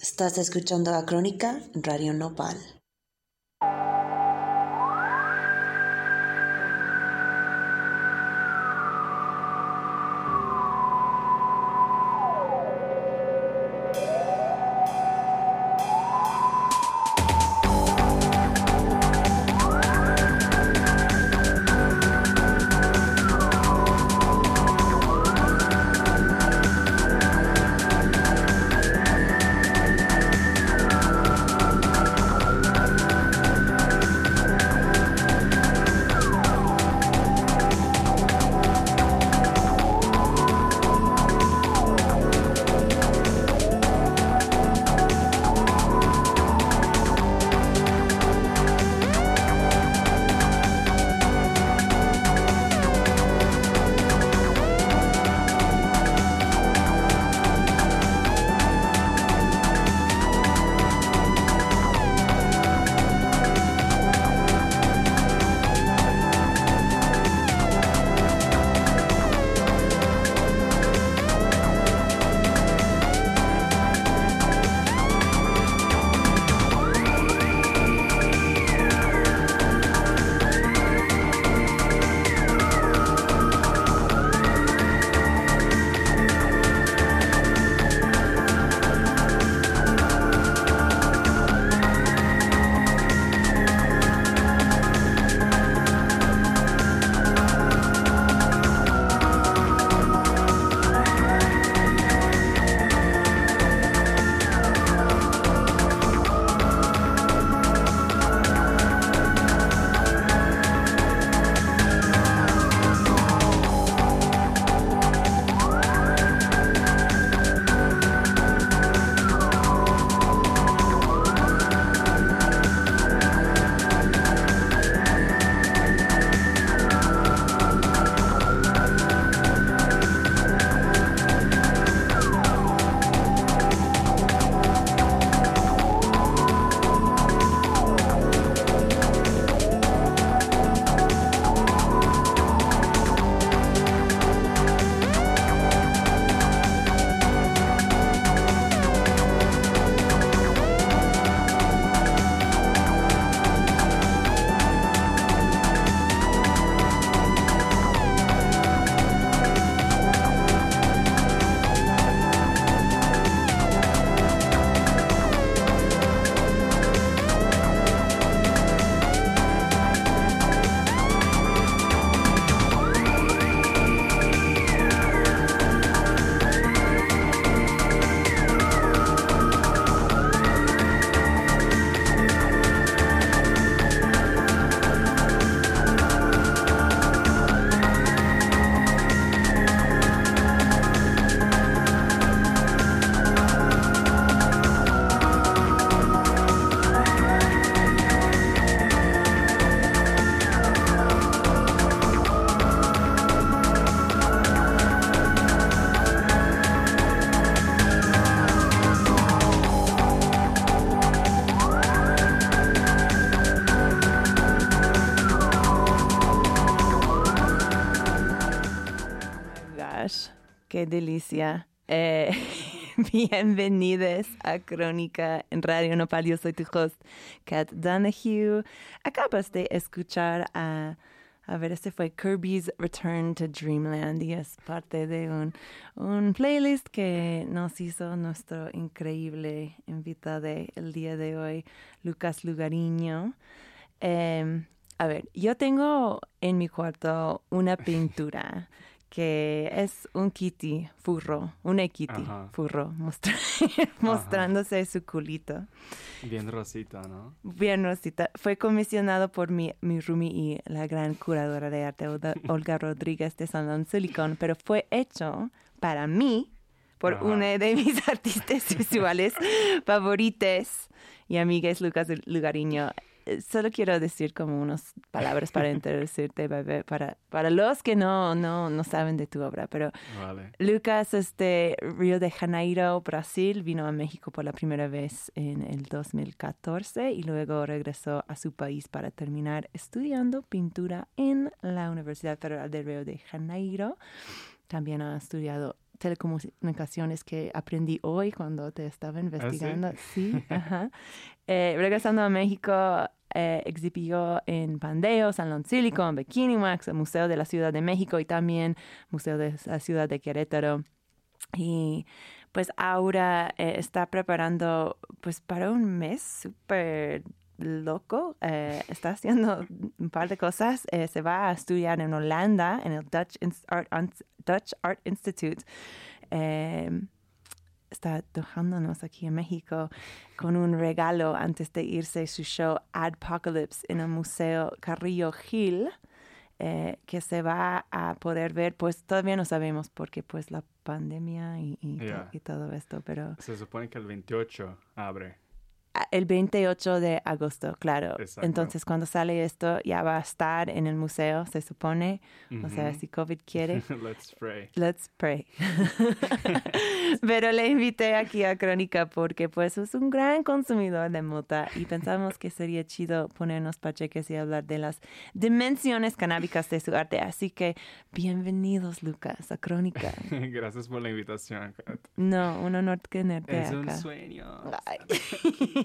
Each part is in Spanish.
Estás escuchando a Crónica Radio Nopal. Qué delicia. Eh, bienvenidos a Crónica en Radio Nopal. Yo soy tu host, Kat Donahue. Acabas de escuchar a, a ver, este fue Kirby's Return to Dreamland y es parte de un, un playlist que nos hizo nuestro increíble invitado el día de hoy, Lucas Lugariño. Em, a ver, yo tengo en mi cuarto una pintura que es un kitty furro, un kitty furro, mostrándose su culito. Bien rosita, ¿no? Bien rosita. Fue comisionado por mi, mi Rumi y la gran curadora de arte, Olga Rodríguez de San Silicon, pero fue hecho para mí por una de mis artistas visuales favorites y amigas, Lucas Lugariño. Eh, solo quiero decir como unas palabras para introducirte, bebé, para, para los que no, no, no saben de tu obra. Pero Lucas es de Río de Janeiro, Brasil, vino a México por la primera vez en el 2014 y luego regresó a su país para terminar estudiando pintura en la Universidad Federal de Río de Janeiro. También ha estudiado telecomunicaciones que aprendí hoy cuando te estaba ¿Ah, investigando. sí? ajá. Eh, regresando a México, eh, exhibió en Pandeo, Salón Silicon, Bikini Wax, el Museo de la Ciudad de México y también Museo de la Ciudad de Querétaro. Y pues ahora eh, está preparando pues para un mes súper loco. está haciendo un par de cosas. Se va a estudiar en Holanda, en el Dutch, Art, Dutch Art Institute. Está dejándonos aquí en México con un regalo antes de irse su show Adpocalypse en el Museo Carrillo Gil. eh, que se va a poder ver, pues todavía no sabemos porque pues la pandemia y, y to- Yeah. y todo esto, pero Se supone que el 28 abre. El 28 de agosto, claro. Exacto. Entonces, cuando sale esto, ya va a estar en el museo, se supone. O sea, si COVID quiere, Let's pray. let's pray. Pero le invité aquí a Crónica porque, pues, es un gran consumidor de mota y pensamos que sería chido ponernos pacheques y hablar de las dimensiones canábicas de su arte. Así que, bienvenidos, Lucas, a Crónica. Gracias por la invitación. Kat. No, un honor tenerte Es un acá. sueño. Ay.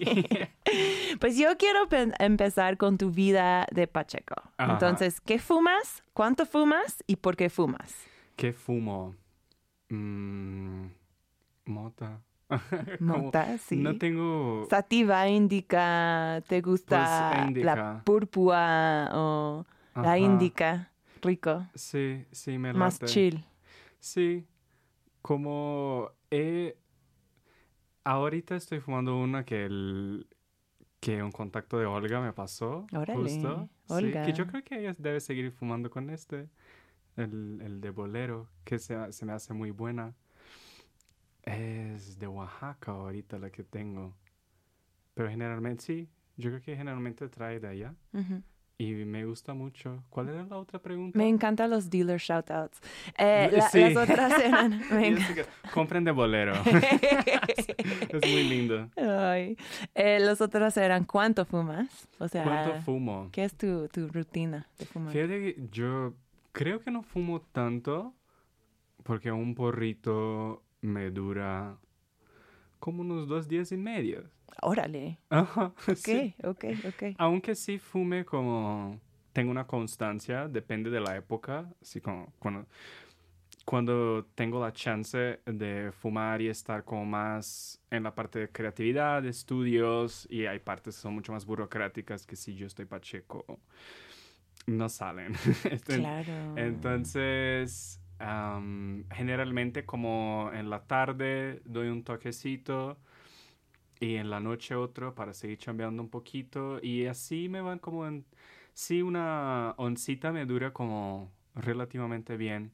Pues yo quiero pe- empezar con tu vida de Pacheco. Ajá. Entonces, ¿qué fumas? ¿Cuánto fumas? ¿Y por qué fumas? ¿Qué fumo? Mm, mota. Mota, sí. No tengo... Sativa, indica, ¿te gusta Pues, indica. la púrpura o la indica? Rico, Sí, sí, me más late. chill. Sí, como he... Ahorita estoy fumando una que el... que un contacto de Olga me pasó. Órale, justo. Sí, Olga. que yo creo que ella debe seguir fumando con este. El, el de bolero, que se, se me hace muy buena. Es de Oaxaca ahorita la que tengo. Pero generalmente sí, yo creo que generalmente trae de allá. Y me gusta mucho. ¿Cuál era la otra pregunta? Me encantan los dealer shoutouts. Eh, la- Sí. Las otras eran... me compren de bolero. es muy lindo. Ay. Eh, los otros eran ¿cuánto fumas? O sea, ¿Cuánto fumo? ¿qué es tu, tu rutina de fumar? Fíjate que yo creo que no fumo tanto porque un porrito me dura como unos dos días y medio. Órale. Ajá, Ok, sí. ok, ok. Aunque sí fume como... Tengo una constancia, depende de la época. Así como cuando, cuando tengo la chance de fumar y estar como más en la parte de creatividad, de estudios, y hay partes que son mucho más burocráticas que si yo estoy pacheco, no salen. Claro. entonces, generalmente como en la tarde doy un toquecito y en la noche otro para seguir chambeando un poquito y así me van como en... Sí, una oncita me dura como relativamente bien.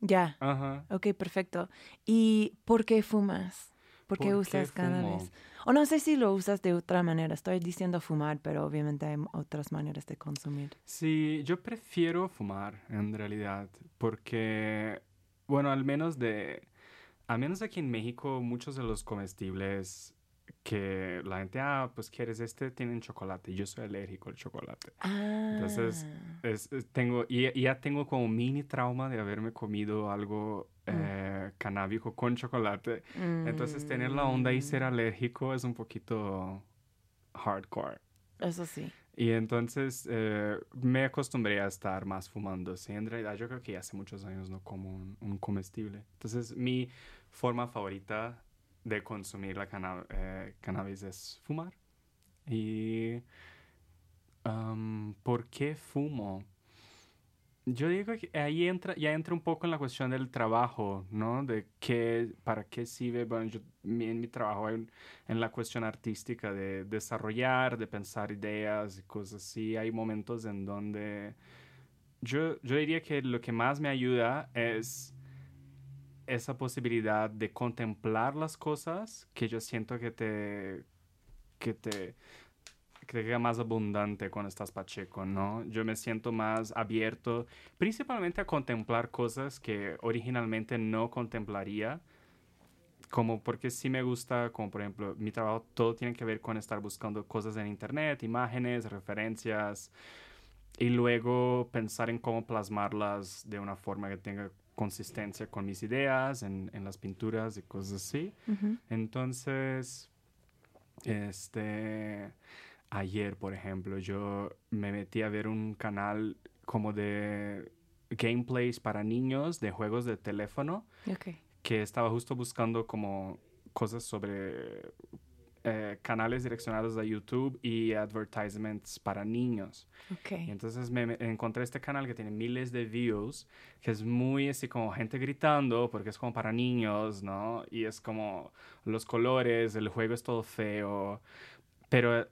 Ya. Ajá. Ok, perfecto. ¿Y por qué fumas? ¿Por qué ¿Por usas qué cannabis? O no sé si lo usas de otra manera. Estoy diciendo fumar, pero obviamente hay otras maneras de consumir. Sí, yo prefiero fumar en realidad porque, bueno, al menos de, al menos aquí en México, muchos de los comestibles que la gente, ah, pues quieres este, tienen chocolate. Yo soy alérgico al chocolate. Ah. Entonces, Es- es- tengo, y, ya tengo como mini trauma de haberme comido algo eh, canábico con chocolate. Entonces, tener la onda y ser Mm, alérgico es un poquito hardcore. Eso sí. Y entonces eh, me acostumbré a estar más fumando. Sí, en realidad yo creo que hace muchos años no como un, comestible. Entonces mi forma favorita de consumir la eh, cannabis es fumar. Y am, ¿por qué fumo? Yo digo que ahí entra, ya entra un poco en la cuestión del trabajo, ¿no? De qué, para qué sirve. Bueno, yo, en mi trabajo hay en la cuestión artística de desarrollar, de pensar ideas y cosas así. Hay momentos en donde yo, yo diría que lo que más me ayuda es esa posibilidad de contemplar las cosas que yo siento que te, que te, queda más abundante cuando estás pacheco, ¿no? Yo me siento más abierto, principalmente a contemplar cosas que originalmente no contemplaría como porque sí me gusta, como por ejemplo, mi trabajo todo tiene que ver con estar buscando cosas en internet, imágenes, referencias, y luego pensar en cómo plasmarlas de una forma que tenga consistencia con mis ideas en, en las pinturas y cosas así. Ujú. Entonces, este, ayer, por ejemplo, yo me metí a ver un canal como de gameplays para niños de juegos de teléfono Ok. que estaba justo buscando como cosas sobre eh, canales direccionados a YouTube y advertisements para niños. Ok. Y entonces me, me encontré este canal que tiene miles de views, que es muy así como gente gritando, porque es como para niños, ¿no? Y es como los colores, el juego es todo feo, pero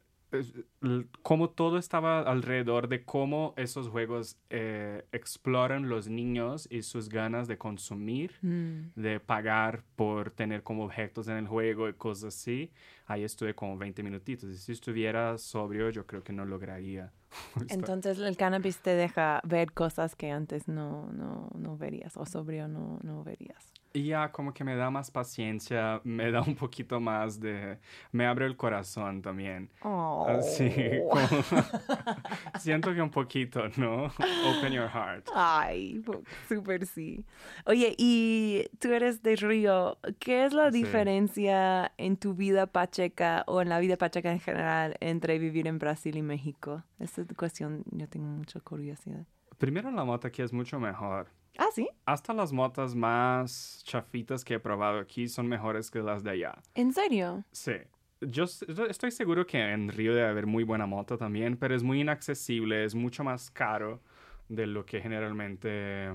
como todo estaba alrededor de cómo esos juegos eh, exploran los niños y sus ganas de consumir Mm. de pagar por tener como objetos en el juego y cosas así. Ahí estuve como 20 minutitos. Y si estuviera sobrio, yo creo que no lograría. Entonces el cannabis te deja ver cosas que antes no, no, no verías o sobrio no, no verías. Y ya como que me da más paciencia, me da un poquito más de... Me abre el corazón también. Oh. Así, como- Siento que un poquito, ¿no? Open your heart. Ay, súper sí. Oye, y tú eres de Río. ¿Qué es la Sí. diferencia en tu vida pacheca o en la vida pacheca en general entre vivir en Brasil y México? Esta cuestión yo tengo mucha curiosidad. Primero la moto aquí es mucho mejor. Ah, sí. Hasta las motas más chafitas que he probado aquí son mejores que las de allá. ¿En serio? Sí. Yo estoy seguro que en Río debe haber muy buena moto también, pero es muy inaccesible, es mucho más caro de lo que generalmente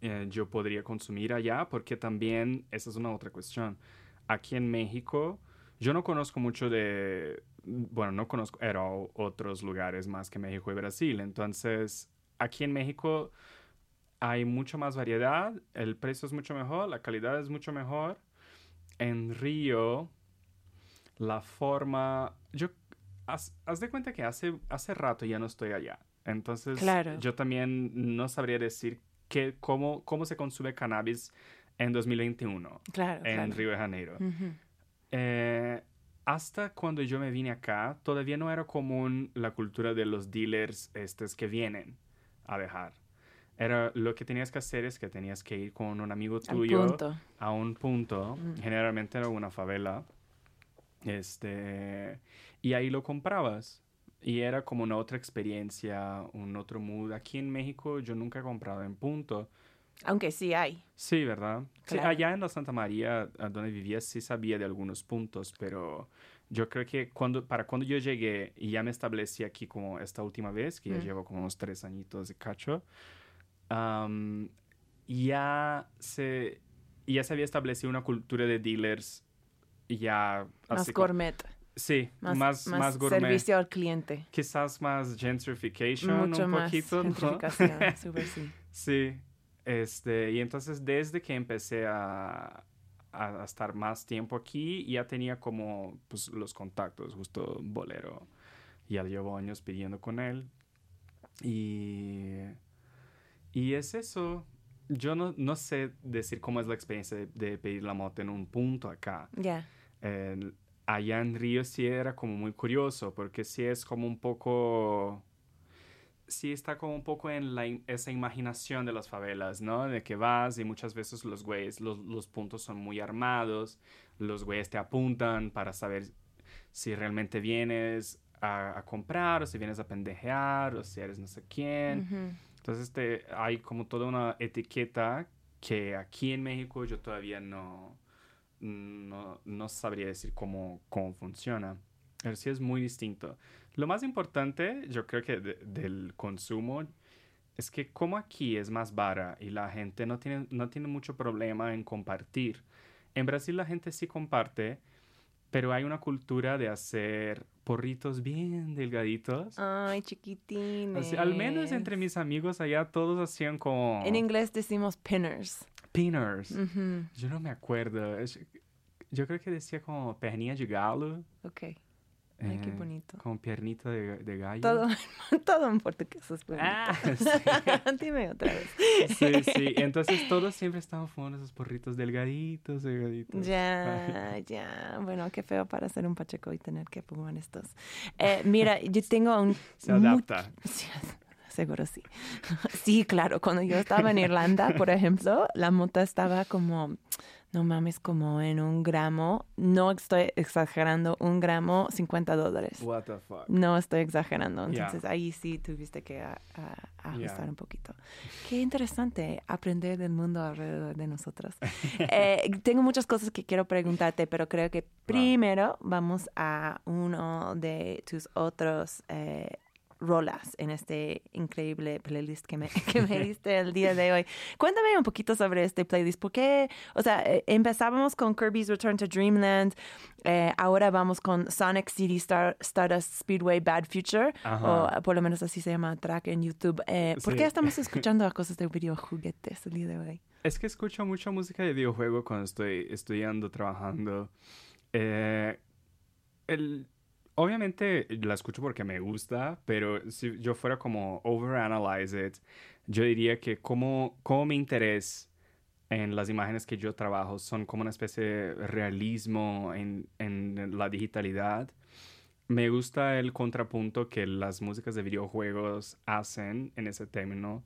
eh, yo podría consumir allá, porque también esa es una otra cuestión. Aquí en México, yo no conozco mucho de, bueno, no conozco era otros lugares más que México y Brasil, entonces aquí en México hay mucha más variedad, el precio es mucho mejor, la calidad es mucho mejor. En Río, la forma, yo, haz, haz de cuenta que hace, hace rato ya no estoy allá. Entonces, Claro. yo también no sabría decir que, cómo, cómo se consume cannabis en 2021 Claro, en claro. Río de Janeiro. Ujú. Eh, hasta cuando yo me vine acá, todavía no era común la cultura de los dealers estos que vienen a dejar. Era lo que tenías que hacer es que tenías que ir con un amigo tuyo a un punto, Mm. generalmente era una favela, este, y ahí lo comprabas. Y era como una otra experiencia, un otro mood. Aquí en México yo nunca he comprado en punto. Aunque sí hay. Sí, ¿verdad? Sí, Claro. allá en la Santa María, donde vivía, sí sabía de algunos puntos, pero yo creo que cuando, para cuando yo llegué y ya me establecí aquí como esta última vez, que ya Mm. llevo como unos tres añitos de cacho, am, ya se, ya se había establecido una cultura de dealers ya Más así gourmet. sí, Más, más, más, gourmet. servicio al cliente. Quizás más gentrification Mucho un más poquito, ¿no? gentrificación. Súper sí. Sí, este, y entonces desde que empecé a, a, a estar más tiempo aquí, ya tenía como pues, los contactos, justo Bolero, ya llevo años pidiendo con él. Y, y es eso, yo no, no sé decir cómo es la experiencia de, de pedir la moto en un punto acá. Ya. El- allá en Río sí era como muy curioso, porque sí es como un poco... Sí está como un poco en la, esa imaginación de las favelas, ¿no? De que vas y muchas veces los güeyes, los, los puntos son muy armados, los güeyes te apuntan para saber si realmente vienes a, a comprar o si vienes a pendejear o si eres no sé quién. Ujú. Entonces te, hay como toda una etiqueta que aquí en México yo todavía no, no, no sabría decir cómo, cómo funciona. Pero sí es muy distinto. Lo más importante, yo creo que de- del consumo, es que como aquí es más vara y la gente no tiene, no tiene mucho problema en compartir. En Brasil la gente sí comparte, pero hay una cultura de hacer porritos bien delgaditos. Ay, chiquitines. Así, al menos entre mis amigos allá todos hacían como En inglés decimos pinners. pinners. Ujú. Yo no me acuerdo. Yo creo que decía como perninha de galo. Ok. Ay, qué eh, bonito. Como piernita de, de gallo. Todo, todo en portugués es bonito. Ah, Dime otra vez. sí, sí. Entonces todos siempre estaban fumando esos porritos delgaditos, delgaditos. Ya, ya. Bueno, qué feo para ser un pacheco y tener que fumar estos. Eh, mira, yo tengo un... Se adapta. Sí, seguro sí. Sí, claro, cuando yo estaba en Irlanda, por ejemplo, la mota estaba como no mames, como en un gramo, no estoy exagerando, un gramo, 50 dólares. What the fuck. No estoy exagerando, Yeah. entonces ahí sí tuviste que a- a- ajustar Yeah. un poquito. Qué interesante aprender del mundo alrededor de nosotros. Eh, tengo muchas cosas que quiero preguntarte, pero creo que primero vamos a uno de tus otros eh, rolas en este increíble playlist que me, que me diste el día de hoy. Cuéntame un poquito sobre este playlist. ¿Por qué? O sea, eh, empezábamos con Kirby's Return to Dreamland, eh, ahora vamos con Sonic City Star, Stardust Speedway Bad Future, Ajá. o eh, por lo menos así se llama track en YouTube. Eh, ¿Por qué estamos escuchando a cosas de videojuguetes el día de hoy? Es que escucho mucha música de videojuego cuando estoy estudiando, trabajando. Eh, el, obviamente la escucho porque me gusta, pero si yo fuera como overanalyze it, yo diría que como, como mi interés en las imágenes que yo trabajo son como una especie de realismo en, en la digitalidad. Me gusta el contrapunto que las músicas de videojuegos hacen en ese término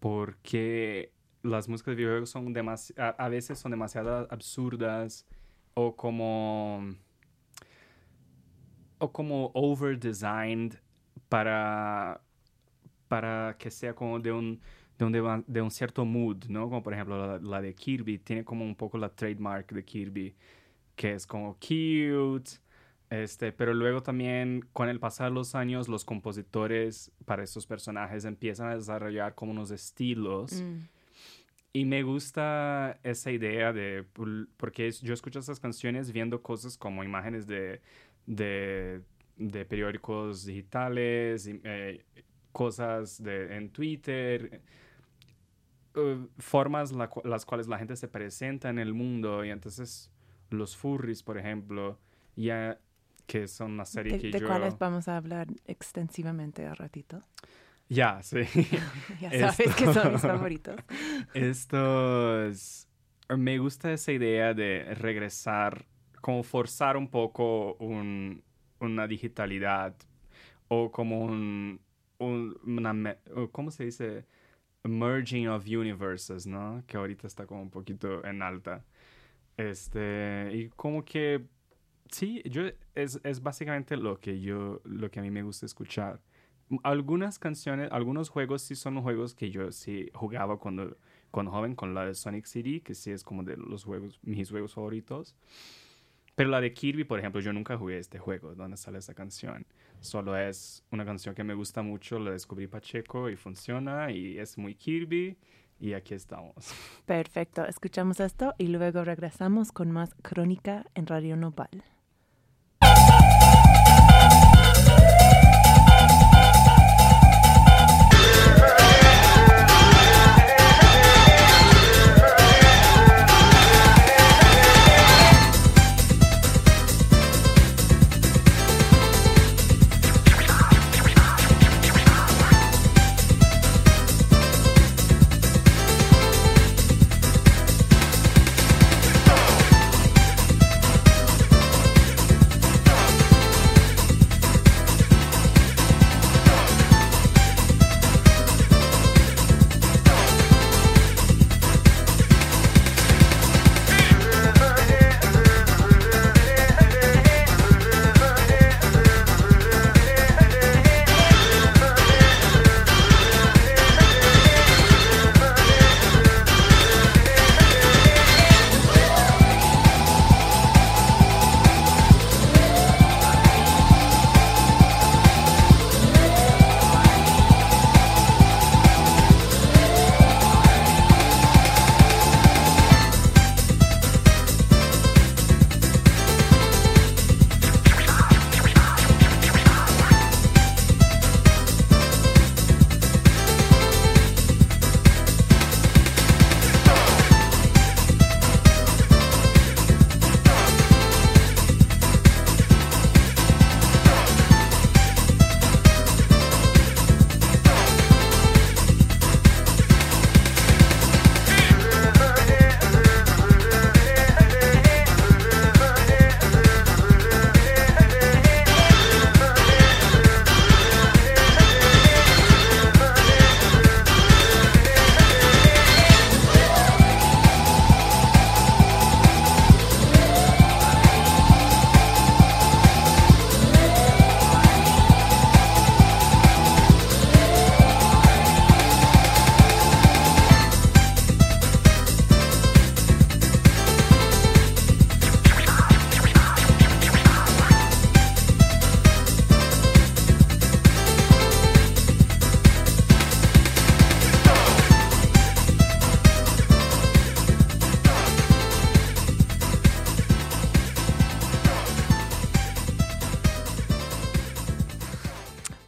porque las músicas de videojuegos son a, a veces son demasiado absurdas o como o como over designed para para que sea como de un de un, de un cierto mood, ¿no? Como por ejemplo la, la de Kirby tiene como un poco la trademark de Kirby que es como cute este, pero luego también con el pasar de los años los compositores para estos personajes empiezan a desarrollar como unos estilos y me gusta esa idea de, porque yo escucho esas canciones viendo cosas como imágenes de, de, de periódicos digitales, eh, cosas de, en Twitter, eh, formas la las cuales la gente se presenta en el mundo y entonces los furries, por ejemplo, ya que son una serie ¿De, que de yo... cuáles vamos a hablar extensivamente al ratito? Ya, sí. Ya sabes que son mis favoritos. Estos... Me gusta esa idea de regresar, como forzar un poco un- una digitalidad o como un... un- una ¿Cómo se dice? Merging of universes, ¿no? Que ahorita está como un poquito en alta. Este... Y como que... Sí, yo... Es, es básicamente lo que yo... Lo que a mí me gusta escuchar algunas canciones, algunos juegos sí son juegos que yo sí jugaba cuando, cuando joven con la de Sonic City, que sí es como de los juegos, mis juegos favoritos. Pero la de Kirby, por ejemplo, yo nunca jugué este juego donde sale esa canción. Solo es una canción que me gusta mucho, la descubrí Pacheco y funciona y es muy Kirby y aquí estamos. Perfecto, escuchamos esto y luego regresamos con más crónica en Radio Nopal.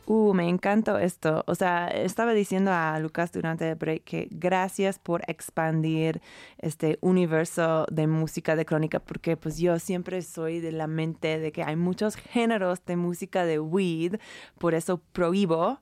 Me encantó esto. O sea, estaba diciendo a Lucas durante el break que gracias por expandir este universo de música de crónica, porque pues yo siempre soy de la mente de que hay muchos géneros de música de weed, por eso prohíbo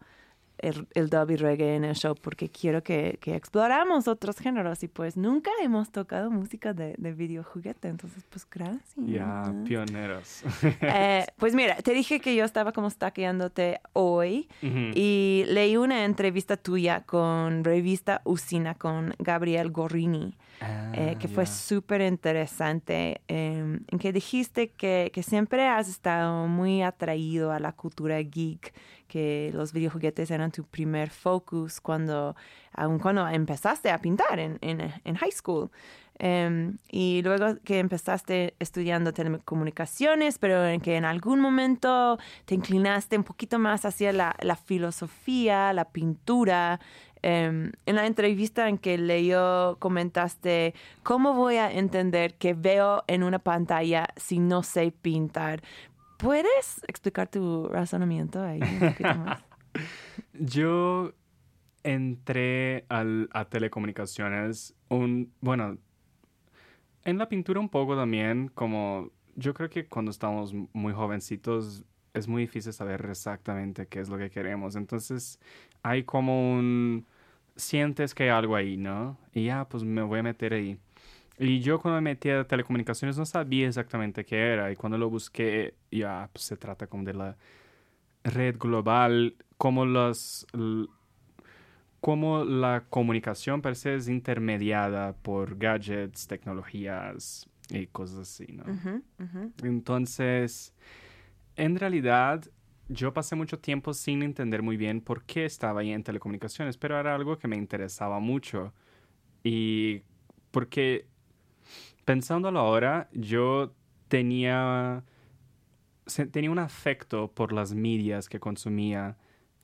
el, el dub y reggae en el show porque quiero que, que, exploramos otros géneros y pues nunca hemos tocado música de, de videojuguete, entonces pues gracias. Ya, pioneros. Eh, pues mira, te dije que yo estaba como stackeándote hoy uh -huh. y leí una entrevista tuya con revista Usina con Gabriel Gorrini. Ah, eh, que fue ya. súper interesante, eh, en que dijiste que, que siempre has estado muy atraído a la cultura geek, que los videojuguetes eran tu primer focus cuando, aun cuando empezaste a pintar en, en, en high school. Um, y luego que empezaste estudiando telecomunicaciones, pero en que en algún momento te inclinaste un poquito más hacia la, la filosofía, la pintura. Um, en la entrevista en que leyó comentaste, ¿cómo voy a entender que veo en una pantalla si no sé pintar? ¿Puedes explicar tu razonamiento ahí un poquito más? Yo entré a telecomunicaciones, un, bueno, en la pintura un poco también, como yo creo que cuando estamos muy jovencitos es muy difícil saber exactamente qué es lo que queremos. Entonces hay como un... sientes que hay algo ahí, ¿no? Y ya, pues me voy a meter ahí. Y yo cuando me metí a telecomunicaciones no sabía exactamente qué era. Y cuando lo busqué, ya, pues se trata como de la red global, como las... Como la comunicación per se es intermediada por gadgets, tecnologías y cosas así, ¿no? Uh -huh, uh -huh. Entonces, en realidad, yo pasé mucho tiempo sin entender muy bien por qué estaba ahí en telecomunicaciones, pero era algo que me interesaba mucho. Y porque, pensándolo ahora, yo tenía, tenía un afecto por las medias que consumía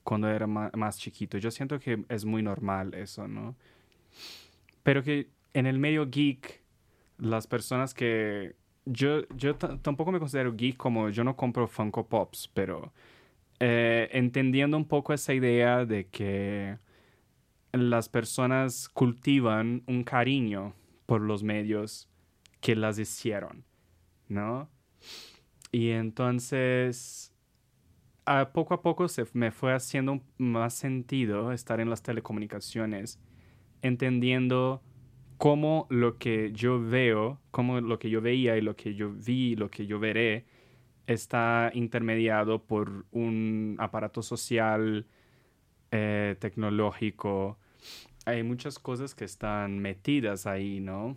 cuando era más, chiquito. Yo siento que es muy normal eso, ¿no? Pero que en el medio geek, las personas que yo, yo tampoco me considero geek como yo no compro Funko Pops, pero eh, entendiendo un poco esa idea de que las personas cultivan un cariño por los medios que las hicieron, ¿no? Y entonces, a poco a poco se me fue haciendo más sentido estar en las telecomunicaciones, entendiendo cómo lo que yo veo, cómo lo que yo veía y lo que yo vi, lo que yo veré, está intermediado por un aparato social, eh, tecnológico. Hay muchas cosas que están metidas ahí, ¿no?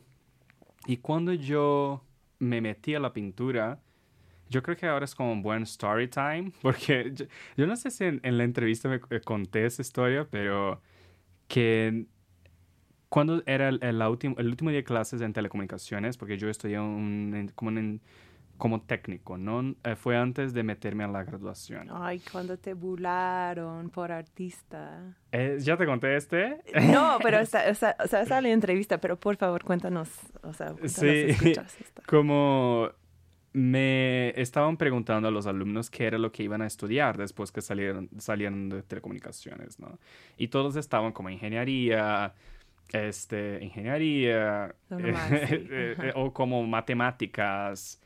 Y cuando yo me metí a la pintura, yo creo que ahora es como un buen story time, porque yo, yo no sé si en, en, la entrevista me conté esa historia, pero que cuando era el, el, el último día de clases en telecomunicaciones, porque yo estudié un, como, un, como técnico, ¿no? Eh, fue antes de meterme a la graduación. Ay, cuando te burlaron por artista. Eh, ¿Ya te conté este? No, pero esa, esa, o sea, esa la entrevista, pero por favor cuéntanos, o sea, cuéntanos sí, como me estaban preguntando a los alumnos qué era lo que iban a estudiar después que salieron, salieron de telecomunicaciones, ¿no? Y todos estaban como ingeniería, este, ingeniería eh, o como matemáticas.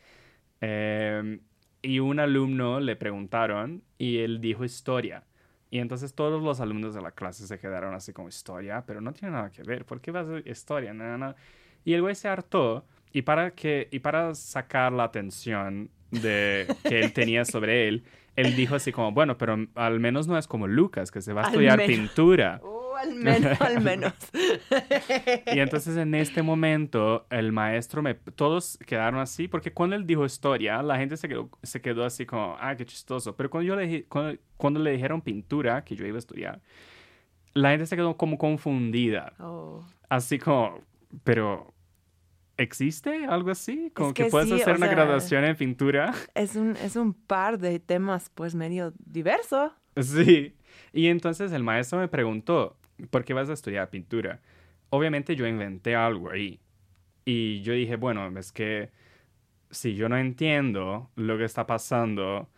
Eh, y un alumno le preguntaron y él dijo historia. Y entonces todos los alumnos de la clase se quedaron así como historia, pero no tiene nada que ver. ¿Por qué vas a historia? No, no. Y el güey se hartó y para, que, y para sacar la atención de, que él tenía sobre él, él dijo así como, bueno, pero al menos no es como Lucas, que se va a estudiar pintura. Oh, al menos, al menos. y entonces en este momento el maestro, me, todos quedaron así, porque cuando él dijo historia, la gente se quedó, se quedó así como, ah, qué chistoso. Pero cuando, yo le, cuando, cuando le dijeron pintura, que yo iba a estudiar, la gente se quedó como confundida. Oh. Así como, pero ¿Existe algo así? Como es que, que, puedes sí, hacer una sea, graduación en pintura. Es un, es un par de temas pues medio diverso. Sí. Y entonces el maestro me preguntó, ¿por qué vas a estudiar pintura? Obviamente yo inventé algo ahí. Y yo dije, bueno, es que si yo no entiendo lo que está pasando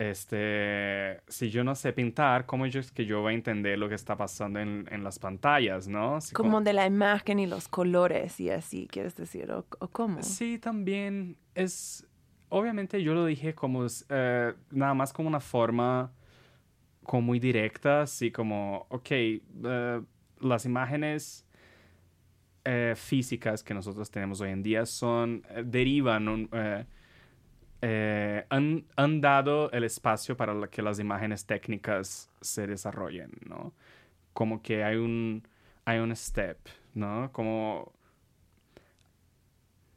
este, si yo no sé pintar, ¿cómo es que yo voy a entender lo que está pasando en, en las pantallas, no? Así como, de la imagen y los colores y así, ¿quieres decir? ¿O, cómo? Sí, también es, obviamente yo lo dije como, eh, nada más como una forma como muy directa, así como, ok, eh, las imágenes eh, físicas que nosotros tenemos hoy en día son, derivan eh, han, dado el espacio para que las imágenes técnicas se desarrollen, ¿no? Como que hay un, hay un step, ¿no? Como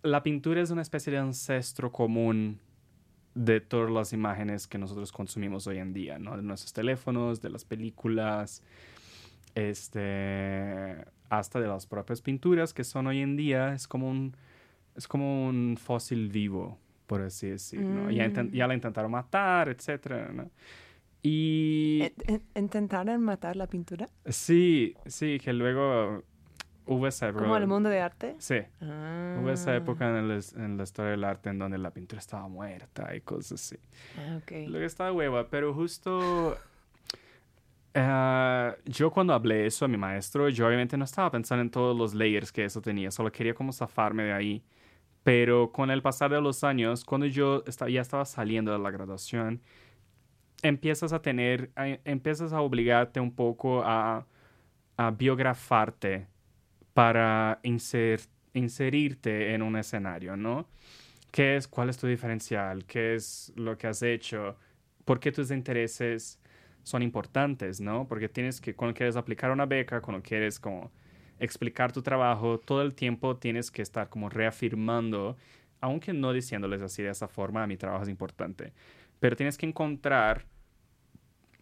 la pintura es una especie de ancestro común de todas las imágenes que nosotros consumimos hoy en día, ¿no? De nuestros teléfonos, de las películas, este, hasta de las propias pinturas que son hoy en día, es como un, es como un fósil vivo, por así decirlo. Ya, mm. ya, la intentaron matar, etcétera, ¿no? Y... ¿Intentaron matar la pintura? Sí, sí, que luego hubo esa época... ¿Como el mundo de arte? Sí. Hubo esa ah. época en, en, la historia del arte en donde la pintura estaba muerta y cosas así. Ah, ok. Luego estaba hueva, pero justo... Uh, yo cuando hablé eso a mi maestro, yo obviamente no estaba pensando en todos los layers que eso tenía, solo quería como zafarme de ahí. Pero con el pasar de los años, cuando yo ya estaba saliendo de la graduación, empiezas a tener, empiezas a obligarte un poco a, a biografarte para inserirte en un escenario, ¿no? ¿Qué es, cuál es tu diferencial? ¿Qué es lo que has hecho? ¿Por qué tus intereses son importantes, ¿no? Porque tienes que, cuando quieres aplicar una beca, cuando quieres como explicar tu trabajo, todo el tiempo tienes que estar como reafirmando, aunque no diciéndoles así de esa forma, mi trabajo es importante, pero tienes que encontrar,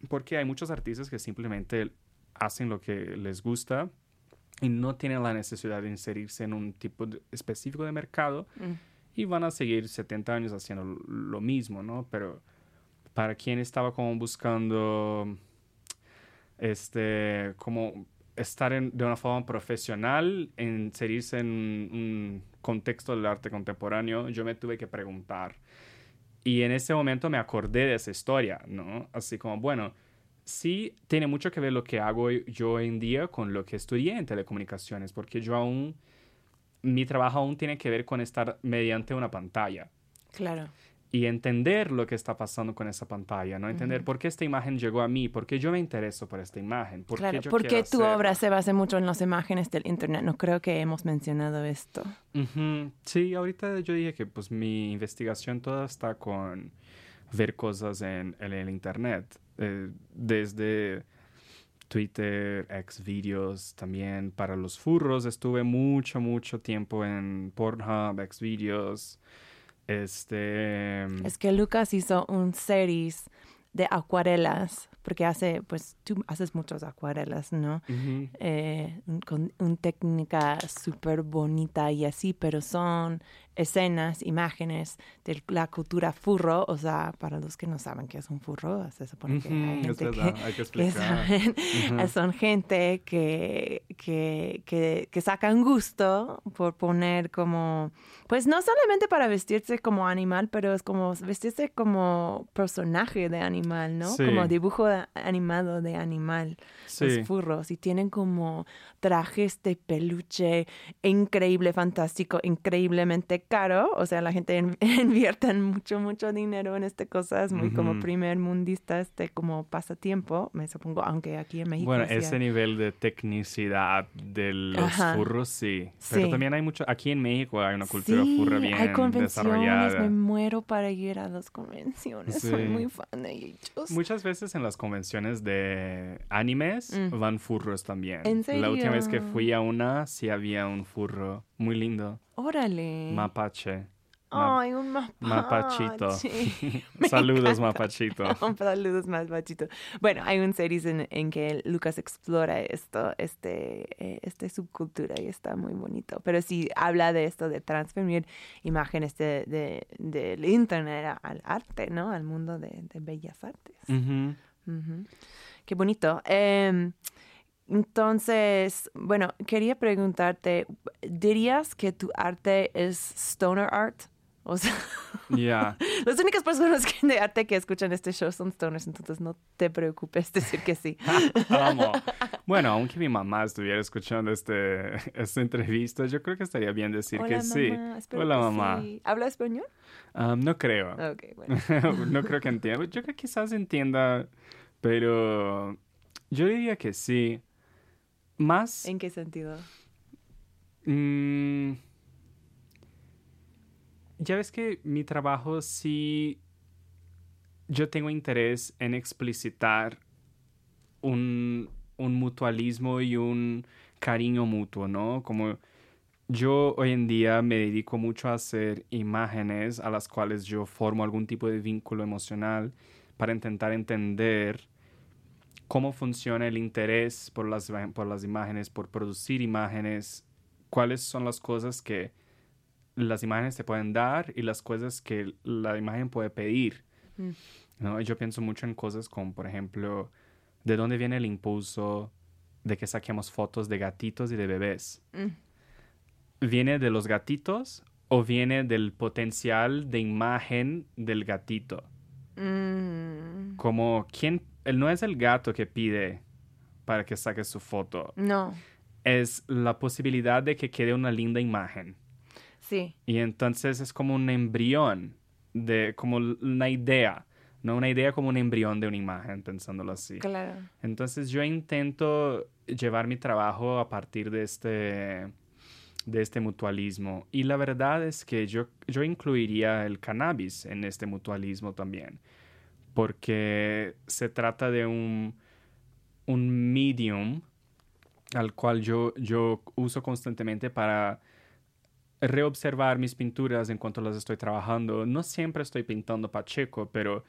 porque hay muchos artistas que simplemente hacen lo que les gusta y no tienen la necesidad de inserirse en un tipo específico de mercado mm. y van a seguir 70 años haciendo lo mismo, ¿no? Pero para quien estaba como buscando este como estar de una forma profesional, inserirse en un contexto del arte contemporáneo, yo me tuve que preguntar. Y en ese momento me acordé de esa historia, ¿no? Así como, bueno, sí tiene mucho que ver lo que hago yo hoy en día con lo que estudié en telecomunicaciones, porque yo aún, mi trabajo aún tiene que ver con estar mediante una pantalla. Claro y entender lo que está pasando con esa pantalla, ¿no? Entender por qué esta imagen llegó a mí, por qué yo me intereso por esta imagen, por claro, qué yo porque tu obra se basa mucho en las imágenes del internet. No creo que hemos mencionado esto. Sí, ahorita yo dije que pues mi investigación toda está con ver cosas en, el internet, eh, desde Twitter, ex videos, también para los furros estuve mucho, mucho tiempo en Pornhub, ex videos. Este. Es que Lucas hizo un series de acuarelas, porque hace, pues tú haces muchas acuarelas, ¿no? Eh, con una técnica súper bonita y así, pero son escenas, imágenes de la cultura furro, o sea, para los que no saben qué es un furro, se supone que hay gente que, son gente que, que, que, que sacan gusto por poner como, pues no solamente para vestirse como animal, pero es como vestirse como personaje de animal, ¿no? Como dibujo animado de animal, los furros, y tienen como trajes de peluche increíble, fantástico, increíblemente caro. O sea, la gente invierte mucho, mucho dinero en este cosas, muy como primer mundista, este como pasatiempo, me supongo, aunque aquí en México. Bueno, ese nivel de tecnicidad de los furros, sí. Pero también hay mucho, aquí en México hay una cultura furra bien hay convenciones, me muero para ir a las convenciones, soy muy fan de ellos. Muchas veces en las convenciones de animes mm. van furros también. ¿En serio? La última vez que fui a una, sí había un furro muy lindo. Órale. Mapache. Ay, un mapache. Mapachito. Saludos, mapachito. Saludos, mapachito. Bueno, hay un series en, en, que Lucas explora esto, este, eh, este subcultura y está muy bonito. Pero sí habla de esto, de transferir imágenes del de, de, internet al arte, ¿no? Al mundo de, bellas artes. Qué bonito. Eh, entonces, bueno, quería preguntarte, ¿dirías que tu arte es stoner art? O sea, Ya. las únicas personas que de arte que escuchan este show son stoners, entonces no te preocupes decir que sí. Amo. Bueno, aunque mi mamá estuviera escuchando este, esta entrevista, yo creo que estaría bien decir que sí. espero Hola, que mamá. sí. ¿Habla español? Um, no creo. Bueno. no creo que entienda. Yo creo que quizás entienda, pero yo diría que sí. Más... ¿En qué sentido? Mm, ya ves que mi trabajo sí, yo tengo interés en explicitar un, un mutualismo y un cariño mutuo, ¿no? Como yo hoy en día me dedico mucho a hacer imágenes a las cuales yo formo algún tipo de vínculo emocional para intentar entender cómo funciona el interés por las, por las imágenes, por producir imágenes, cuáles son las cosas que las imágenes te pueden dar y las cosas que la imagen puede pedir. Mm. ¿no? Yo pienso mucho en cosas como, por ejemplo, de dónde viene el impulso de que saquemos fotos de gatitos y de bebés. Mm. ¿Viene de los gatitos o viene del potencial de imagen del gatito? Mm, Como, ¿quién? Él no es el gato que pide para que saque su foto. no, Es la posibilidad de que quede una linda imagen. sí. Y entonces es como un embrión de, como una idea, ¿no? Una idea como un embrión de una imagen, pensándolo así. Claro. Entonces yo intento llevar mi trabajo a partir de este, de este mutualismo. Y la verdad es que yo, yo incluiría el cannabis en este mutualismo también, porque se trata de un, un medium al cual yo, yo uso constantemente para reobservar mis pinturas en cuanto las estoy trabajando. No siempre estoy pintando Pacheco, pero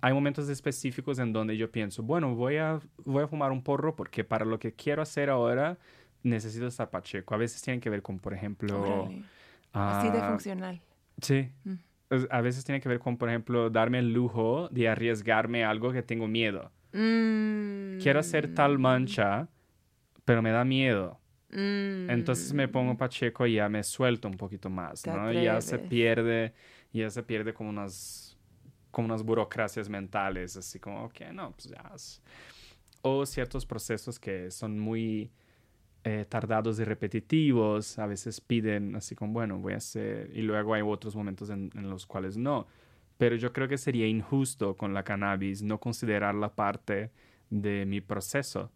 hay momentos específicos en donde yo pienso, bueno, voy a, voy a fumar un porro porque para lo que quiero hacer ahora necesito estar Pacheco. A veces tienen que ver con, por ejemplo... Así de ah, funcional. Sí. Mm. Es- A veces tiene que ver con, por ejemplo, darme el lujo de arriesgarme a algo que tengo miedo. Mm, Quiero hacer tal mancha, pero me da miedo. mm, Entonces me pongo Pacheco y ya me suelto un poquito más, Te ¿no? Ya se pierde, ya se pierde como unas, como unas burocracias mentales, así como, ok, no, pues ya. O ciertos procesos que son muy eh, tardados y repetitivos, a veces piden así como, bueno, voy a hacer, y luego hay otros momentos en, en los cuales no. Pero yo creo que sería injusto con la cannabis no considerarla parte de mi proceso,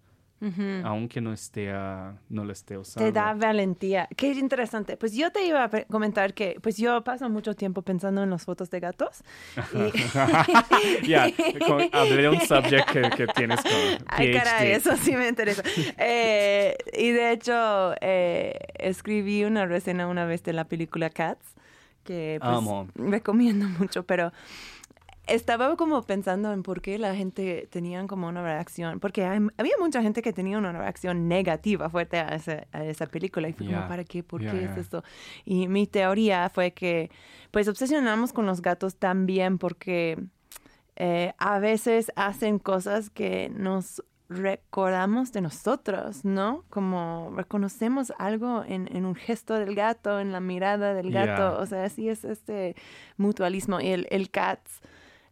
aunque no esté, no lo esté usando. Te da valentía. Qué interesante. Pues yo te iba a comentar que, pues yo paso mucho tiempo pensando en las fotos de gatos. y- Ya, hablé de un subject que, que tienes con Ay, caray, PhD. eso sí me interesa. Eh, y de hecho, eh, escribí una reseña una vez de la película Cats, que pues, Amo. recomiendo mucho, pero estaba como pensando en por qué la gente tenía como una reacción, porque hay- había mucha gente que tenía una reacción negativa fuerte a, ese- a esa película y fue como, ¿para qué? ¿Por qué es esto? Y mi teoría fue que pues obsesionamos con los gatos también porque eh, a veces hacen cosas que nos recordamos de nosotros, ¿no? Como reconocemos algo en, en un gesto del gato, en la mirada del gato, o sea, así es este mutualismo. Y el, el Cats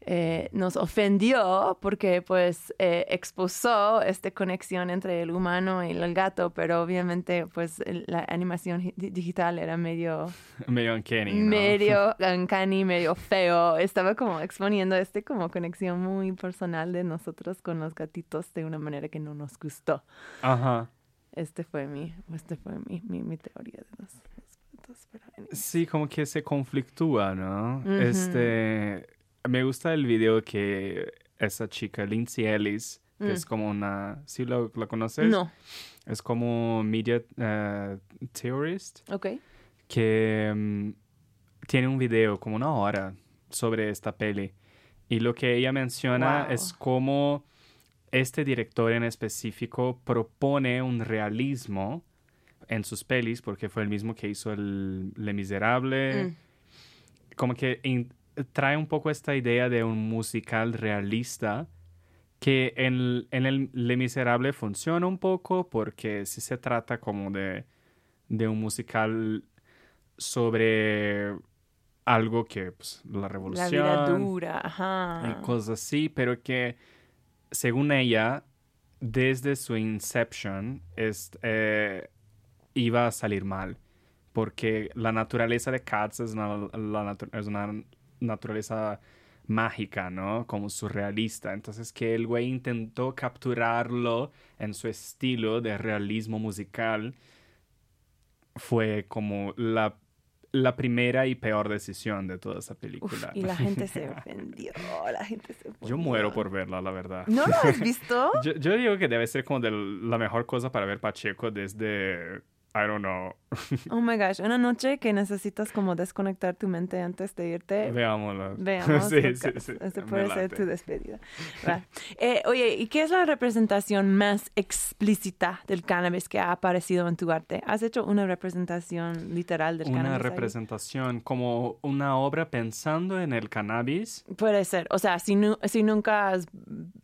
eh, nos ofendió porque pues eh, expuso esta conexión entre el humano y el gato, pero obviamente pues la animación gi- digital era medio Medio uncanny, ¿no? medio uncanny, medio feo. Estaba como exponiendo este como conexión muy personal de nosotros con los gatitos de una manera que no nos gustó. Ajá. Este fue mi, este fue mi, mi, mi teoría de los. Pero anyway. Sí, como que se conflictúa, ¿no? Este, me gusta el video que esa chica, Lindsay Ellis, que Mm. es como una, ¿sí lo, la conoces? No, Es como media eh, theorist. ok. que mm, tiene un video como una hora sobre esta peli. Y lo que ella menciona Wow. es cómo este director en específico propone un realismo en sus pelis, porque fue el mismo que hizo el Le Miserable. Mm. Como que in- trae un poco esta idea de un musical realista que en, el- en el Le Miserable funciona un poco porque sí se trata como de, de un musical sobre algo que, pues, la La revolución vida dura, ajá. y cosas así, pero que, según ella, desde su inception, es, eh, iba a salir mal, porque la naturaleza de Cats es una, la natu- es una naturaleza mágica, ¿no? Como surrealista. Entonces que el güey intentó capturarlo en su estilo de realismo musical fue como la, la primera y peor decisión de toda esa Uf, película. y la gente se ofendió, la gente se ofendió. Yo muero por verla, la verdad. ¿No lo has visto? Yo, yo digo que debe ser como de la mejor cosa para ver Pacheco desde, I don't know, Oh my gosh, una noche que necesitas como desconectar tu mente antes de irte. veámosla. Veamos. sí, sí, sí, Este puede ser tu despedida. Va. Eh, oye, ¿y qué es la representación más explícita del cannabis que ha aparecido en tu arte? ¿Has hecho una representación literal del Una cannabis? ahí? representación como una obra pensando en el cannabis. Puede ser. O sea, si, nu- si nunca has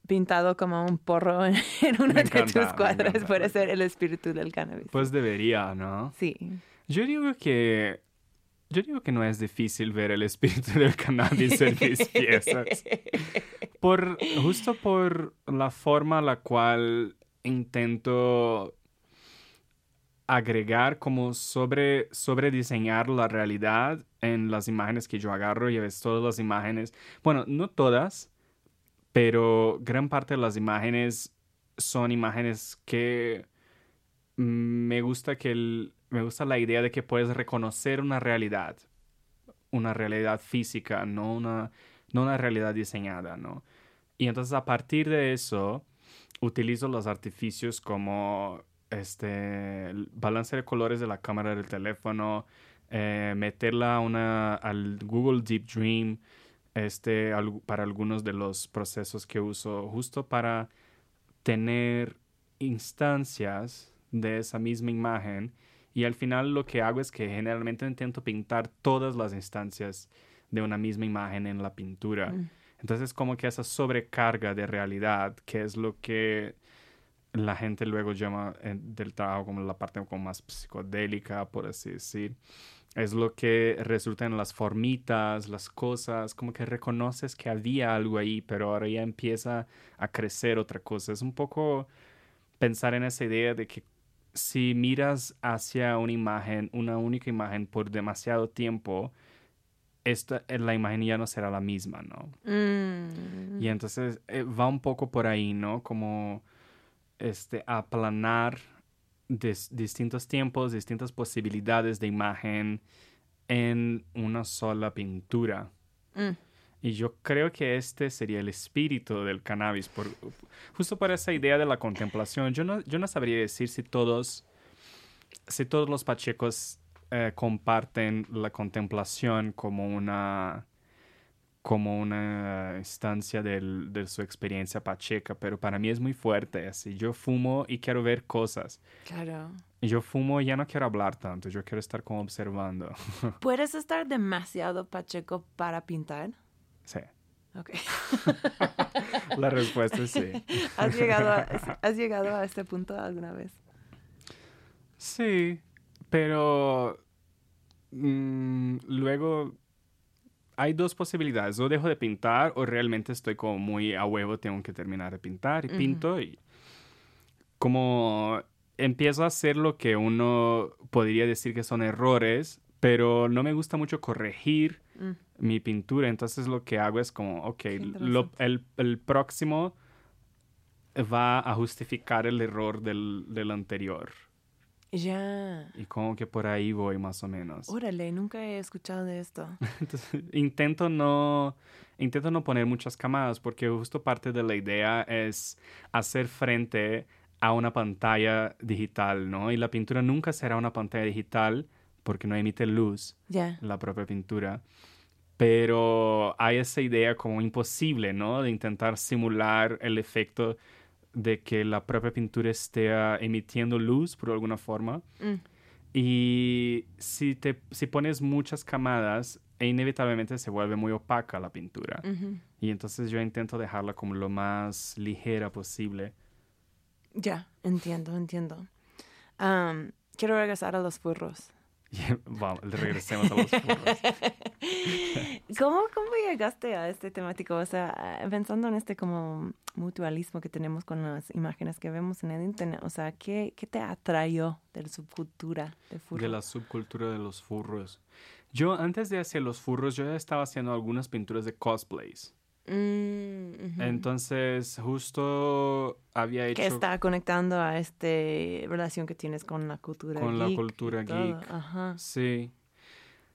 pintado como un porro en, en una de tus cuadras, puede ser el espíritu del cannabis. Pues debería, ¿no? sí. Yo digo que... Yo digo que no es difícil ver el espíritu del cannabis en mis piezas. Por, justo por la forma la cual intento agregar como sobre, sobre diseñar la realidad en las imágenes que yo agarro y ves todas las imágenes. Bueno, no todas, pero gran parte de las imágenes son imágenes que me gusta que el- me gusta la idea de que puedes reconocer una realidad, una realidad física, no una, no una realidad diseñada, ¿no? Y entonces a partir de eso utilizo los artificios como este el balance de colores de la cámara del teléfono, eh, meterla una, al Google Deep Dream este, para algunos de los procesos que uso, justo para tener instancias de esa misma imagen y al final lo que hago es que generalmente intento pintar todas las instancias de una misma imagen en la pintura. Mm. Entonces como que esa sobrecarga de realidad, que es lo que la gente luego llama eh, del trabajo como la parte como más psicodélica, por así decir, es lo que resulta en las formitas, las cosas, como que reconoces que había algo ahí, pero ahora ya empieza a crecer otra cosa. Es un poco pensar en esa idea de que si miras hacia una imagen, una única imagen por demasiado tiempo, esta, eh, la imagen ya no será la misma, ¿no? Mm. Y entonces eh, va un poco por ahí, ¿no? Como este aplanar dis- distintos tiempos, distintas posibilidades de imagen en una sola pintura. Mm. Y yo creo que este sería el espíritu del cannabis, por, justo por esa idea de la contemplación. Yo no, yo no sabría decir si todos, si todos los pachecos eh, comparten la contemplación como una, como una instancia del- de su experiencia pacheca, pero para mí es muy fuerte. Así, yo fumo y quiero ver cosas. Claro. Yo fumo y ya no quiero hablar tanto, yo quiero estar como observando. ¿Puedes estar demasiado pacheco para pintar? Sí, Ok. la respuesta es sí. ¿Has llegado a, ¿Has llegado a este punto alguna vez? Sí, pero mm, luego hay dos posibilidades. O dejo de pintar o realmente estoy como muy a huevo, tengo que terminar de pintar y pinto y como empiezo a hacer lo que uno podría decir que son errores, pero no me gusta mucho corregir Mm. mi pintura. Entonces lo que hago es como, ok, lo- el, el próximo va a justificar el error del, del anterior. Ya. Y como que por ahí voy más o menos. Órale, nunca he escuchado de esto. Entonces, intento no, intento no poner muchas camadas porque justo parte de la idea es hacer frente a una pantalla digital, ¿no? Y la pintura nunca será una pantalla digital porque no emite luz la propia pintura. Pero hay esa idea como imposible, ¿no? De intentar simular el efecto de que la propia pintura esté ah, emitiendo luz por alguna forma. Mm. Y si, te, si pones muchas camadas, e inevitablemente se vuelve muy opaca la pintura. Y entonces yo intento dejarla como lo más ligera posible. Ya, entiendo, entiendo. Quiero regresar a los furros. Vamos, regresemos a los furros. ¿Cómo, ¿Cómo llegaste a este temático? O sea, pensando en este como mutualismo que tenemos con las imágenes que vemos en el internet, o sea, ¿qué, qué te atrayó de la subcultura de furros? De la subcultura de los furros. Yo, antes de hacer los furros, yo ya estaba haciendo algunas pinturas de cosplays. Mm, Entonces, justo había hecho... Que está conectando a esta relación que tienes con la cultura con geek. la cultura geek. Ajá. Sí.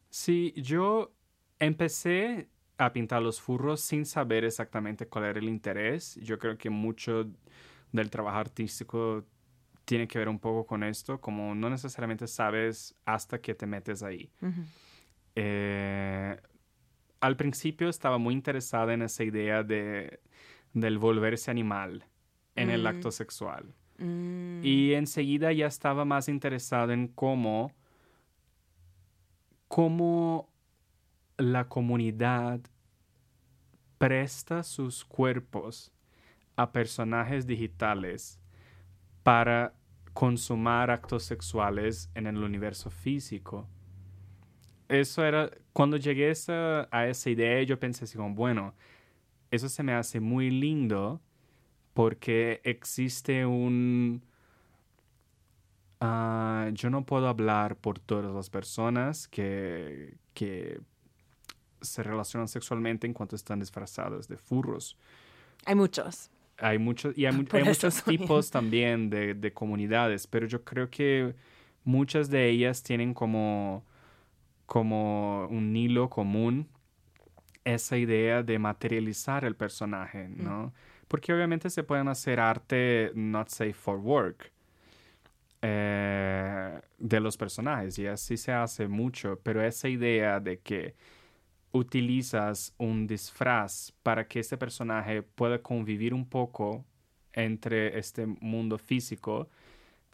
Sí, yo empecé a pintar los furros sin saber exactamente cuál era el interés. Yo creo que mucho del trabajo artístico tiene que ver un poco con esto, como no necesariamente sabes hasta que te metes ahí. Ujú. Eh, al principio estaba muy interesada en esa idea de, del volverse animal en el Mm. acto sexual. Mm. Y enseguida ya estaba más interesada en cómo, cómo la comunidad presta sus cuerpos a personajes digitales para consumar actos sexuales en el universo físico. Eso era, cuando llegué a esa, a esa idea, yo pensé así como, bueno, eso se me hace muy lindo porque existe un... ah, yo no puedo hablar por todas las personas que, que se relacionan sexualmente en cuanto están disfrazadas de furros. Hay muchos. Hay muchos, y hay, mu- muchos tipos también de, de comunidades, pero yo creo que muchas de ellas tienen como, como un hilo común esa idea de materializar el personaje, ¿no? Porque obviamente se pueden hacer arte not safe for work eh, de los personajes y así se hace mucho, pero esa idea de que utilizas un disfraz para que este personaje pueda convivir un poco entre este mundo físico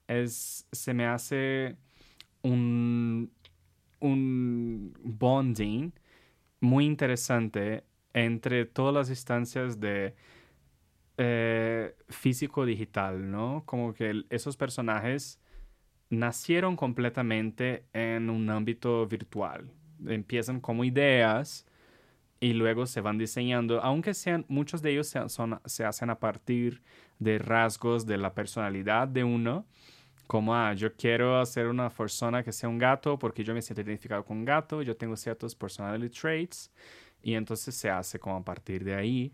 es se me hace un un bonding muy interesante entre todas las instancias de eh, físico digital, ¿no? Como que esos personajes nacieron completamente en un ámbito virtual. Empiezan como ideas y luego se van diseñando, aunque sean muchos de ellos se hacen a partir de rasgos de la personalidad de uno, como, ah, yo quiero hacer una persona que sea un gato porque yo me siento identificado con un gato, yo tengo ciertos personality traits y entonces se hace como a partir de ahí.